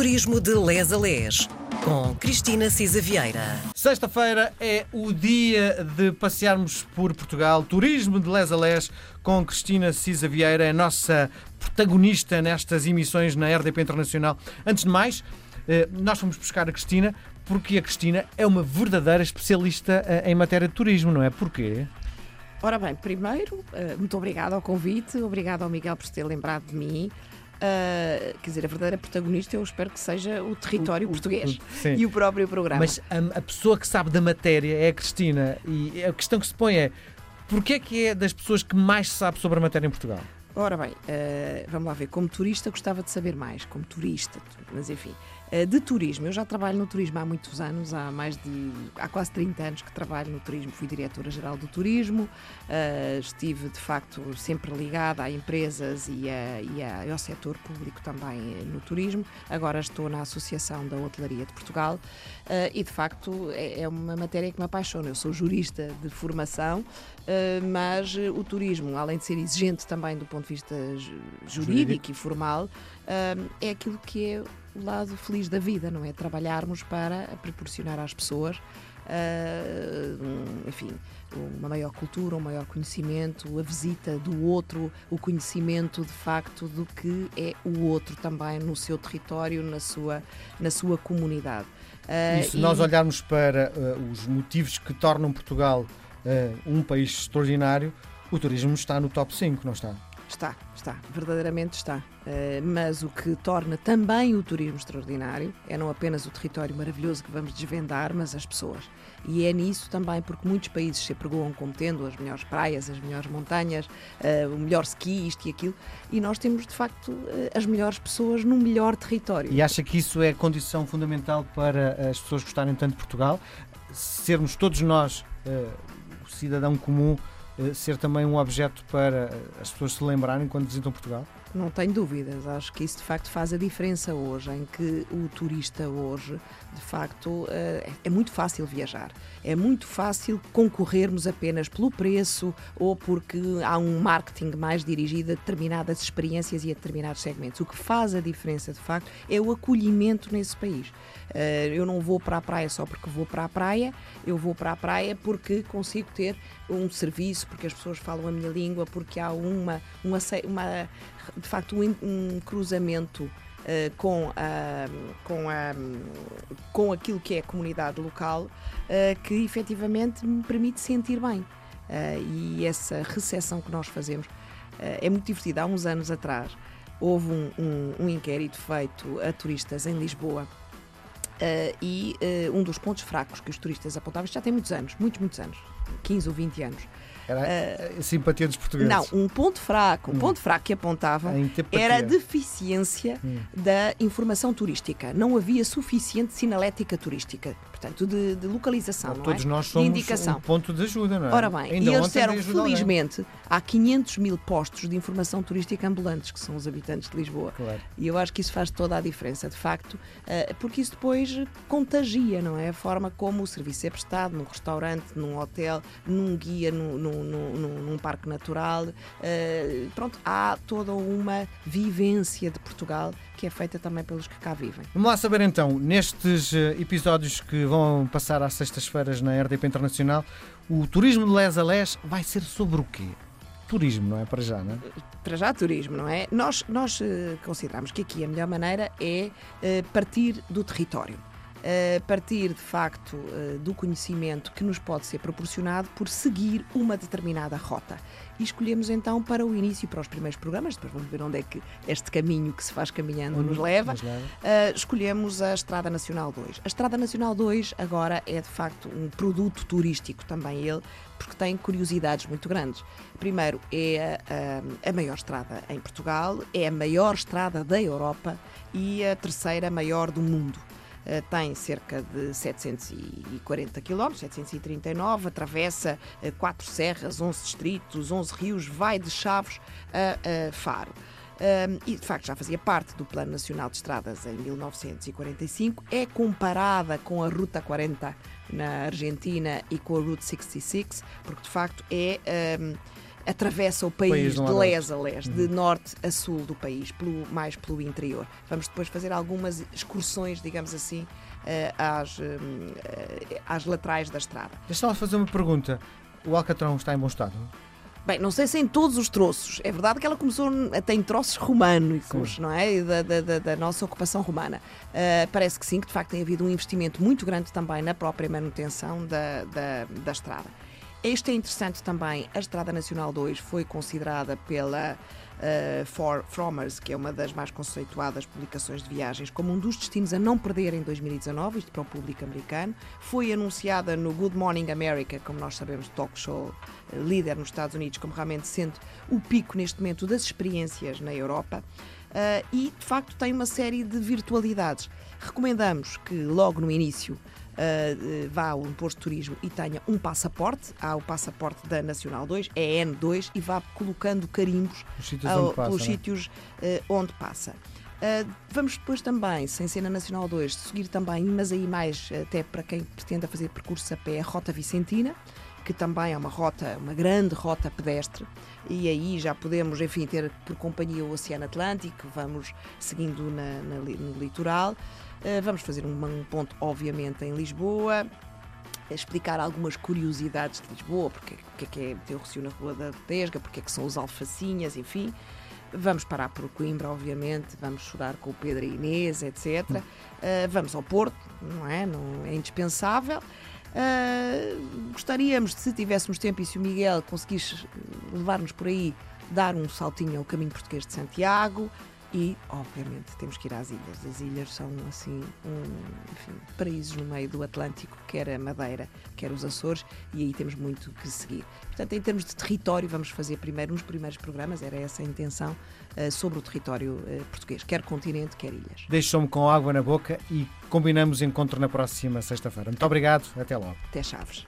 Turismo de Les a Les, com Cristina Cisa Vieira. Sexta-feira é o dia de passearmos por Portugal. Turismo de Les a Les com Cristina Cisa Vieira, é a nossa protagonista nestas emissões na RDP Internacional. Antes de mais, eh, nós fomos buscar a Cristina porque a Cristina é uma verdadeira especialista eh, em matéria de turismo, não é? Porquê? Ora bem, primeiro, eh, muito obrigada ao convite, obrigado ao Miguel por se ter lembrado de mim. Uh, quer dizer, a verdadeira protagonista eu espero que seja o território O- português o- e o próprio programa. Mas a, a pessoa que sabe da matéria é a Cristina e a questão que se põe é porquê é que é das pessoas que mais sabe sobre a matéria em Portugal? Ora bem, uh, vamos lá ver. Como turista gostava de saber mais, como turista, mas enfim. Uh, de turismo, eu já trabalho no turismo há muitos anos, há mais de. há quase 30 anos que trabalho no turismo, fui diretora-geral do turismo, uh, estive de facto sempre ligada a empresas e, a, e, a- e ao setor público também no turismo. Agora estou na Associação da Hotelaria de Portugal e de facto é, é uma matéria que me apaixona. Eu sou jurista de formação, mas o turismo, além de ser exigente também do ponto vista ju- jurídico, e formal, uh, é aquilo que é o lado feliz da vida, não é? Trabalharmos para proporcionar às pessoas, uh, um, enfim, uma maior cultura, um maior conhecimento, a visita do outro, o conhecimento de facto do que é o outro também no seu território, na sua, na sua comunidade. Uh, E se e- nós olharmos para uh, os motivos que tornam Portugal uh, um país extraordinário, o turismo está no top 5, não está? Está, está, verdadeiramente está. Eh, mas o que torna também o turismo extraordinário é não apenas o território maravilhoso que vamos desvendar, mas as pessoas. E é nisso também porque muitos países se apregoam como tendo as melhores praias, as melhores montanhas, eh, o melhor ski, isto e aquilo, e nós temos de facto eh, as melhores pessoas no melhor território. E acha que isso é condição fundamental para as pessoas gostarem tanto de Portugal? Sermos todos nós, o cidadão comum, ser também um objeto para uh, as pessoas se lembrarem quando visitam Portugal? Não tenho dúvidas, acho que isso de facto faz a diferença hoje, em que o turista hoje, de facto, eh, é muito fácil viajar. É muito fácil concorrermos apenas pelo preço ou porque há um marketing mais dirigido a determinadas experiências e a determinados segmentos. O que faz a diferença, de facto, é o acolhimento nesse país. Eh, Eu não vou para a praia só porque vou para a praia, eu vou para a praia porque consigo ter um serviço, porque as pessoas falam a minha língua, porque há uma, um ace- uma de facto um, um cruzamento eh, com, a, com, a, com aquilo que é a comunidade local eh, que efetivamente me permite sentir bem. Eh, e essa recepção que nós fazemos é muito divertida. Há uns anos atrás houve um, um, um inquérito feito a turistas em Lisboa e um dos pontos fracos que os turistas apontavam, já tem muitos anos, muitos, muitos anos, 15 ou 20 anos. Era a simpatia dos portugueses. Não, um ponto fraco, um Hum. ponto fraco que apontavam era a deficiência Hum. da informação turística. Não havia suficiente sinalética turística, portanto, de, de localização, não Todos é? nós de somos indicação. um ponto de ajuda, não é? Ora bem, Ainda e eles disseram, alguém. felizmente, há 500 mil postos de informação turística ambulantes, que são os habitantes de Lisboa. Claro. E eu acho que isso faz toda a diferença, de facto, eh, porque isso depois contagia, não é? A forma como o serviço é prestado num restaurante, num hotel, num guia, num, num- num- num- num parque natural. eh, Pronto, há toda uma vivência de Portugal que é feita também pelos que cá vivem. Vamos lá saber então, nestes eh, episódios que vão passar às sextas-feiras na RDP Internacional, o turismo de Les a Les vai ser sobre o quê? Turismo, não é? Para já, não é? para já turismo, não é? Nós, nós eh, consideramos que aqui a melhor maneira é eh, partir do território. Eh, partir de facto eh, do conhecimento que nos pode ser proporcionado por seguir uma determinada rota. E escolhemos então para o início, para os primeiros programas, depois vamos ver onde é que este caminho que se faz caminhando nos leva. Nos leva. Uh, escolhemos a Estrada Nacional 2. A Estrada Nacional 2 agora é de facto um produto turístico também ele, porque tem curiosidades muito grandes. Primeiro, é a, a maior estrada em Portugal, é a maior estrada da Europa e a terceira maior do mundo. Uh, tem cerca de 740 km, 739, atravessa uh, quatro serras, 11 distritos, 11 rios, vai de Chaves a Faro. Um, e de facto já fazia parte do Plano Nacional de Estradas em 1945, é comparada com a Ruta 40 na Argentina e com a Route 66, porque de facto é, um, atravessa o país, País de leste a leste, de norte a sul do país, pelo, mais pelo interior. Vamos depois fazer algumas excursões, digamos assim, eh, às, eh, às laterais da estrada. Deixa-me fazer uma pergunta. O Alcatrão está em bom estado? Bem, não sei se em todos os troços. É verdade que ela começou até em troços românicos, não é? Da, da, da- da nossa ocupação romana. Uh, parece que sim, que de facto tem havido um investimento muito grande também na própria manutenção da, da, da estrada. Este é interessante também. A Estrada Nacional 2 foi considerada pela uh, For, Fromers, que é uma das mais conceituadas publicações de viagens, como um dos destinos a não perder em 2019, isto para o público americano. Foi anunciada no Good Morning America, como nós sabemos, talk show eh, líder nos Estados Unidos, como realmente sendo o pico neste momento das experiências na Europa. Uh, e de facto tem uma série de virtualidades. Recomendamos que logo no início uh, vá ao imposto de turismo e tenha um passaporte, há o passaporte da Nacional 2, é N2, e vá colocando carimbos Os sítios ao- passa, pelos não é? sítios eh, onde passa. Uh, vamos depois também, sem ser na Nacional 2, seguir também, mas aí mais até para quem pretenda fazer percurso a pé, a Rota Vicentina, que também é uma rota, uma grande rota pedestre, e aí já podemos, enfim, ter por companhia o Oceano Atlântico, vamos seguindo na- na no litoral. Uh, vamos fazer um, um ponto, obviamente, em Lisboa, explicar algumas curiosidades de Lisboa, porque, porque é que é ter o Recio na Rua da Tesga, porque é que são os alfacinhas, enfim. Vamos parar por Coimbra, obviamente, vamos chorar com o Pedro e Inês, etc. Uh, vamos ao Porto, não é? Não é indispensável. Uh, gostaríamos, se tivéssemos tempo e se o Miguel conseguisse levar-nos por aí, dar um saltinho ao caminho português de Santiago. E, obviamente, temos que ir às ilhas. As ilhas são, assim, um, enfim, paraísos no meio do Atlântico, quer a Madeira, quer os Açores, e aí temos muito que seguir. Portanto, em termos de território, vamos fazer primeiro uns primeiros programas, era essa a intenção, eh, sobre o território eh, português, quer continente, quer ilhas. Deixou-me com água na boca e combinamos encontro na próxima sexta-feira. Muito obrigado, até logo. Até Chaves.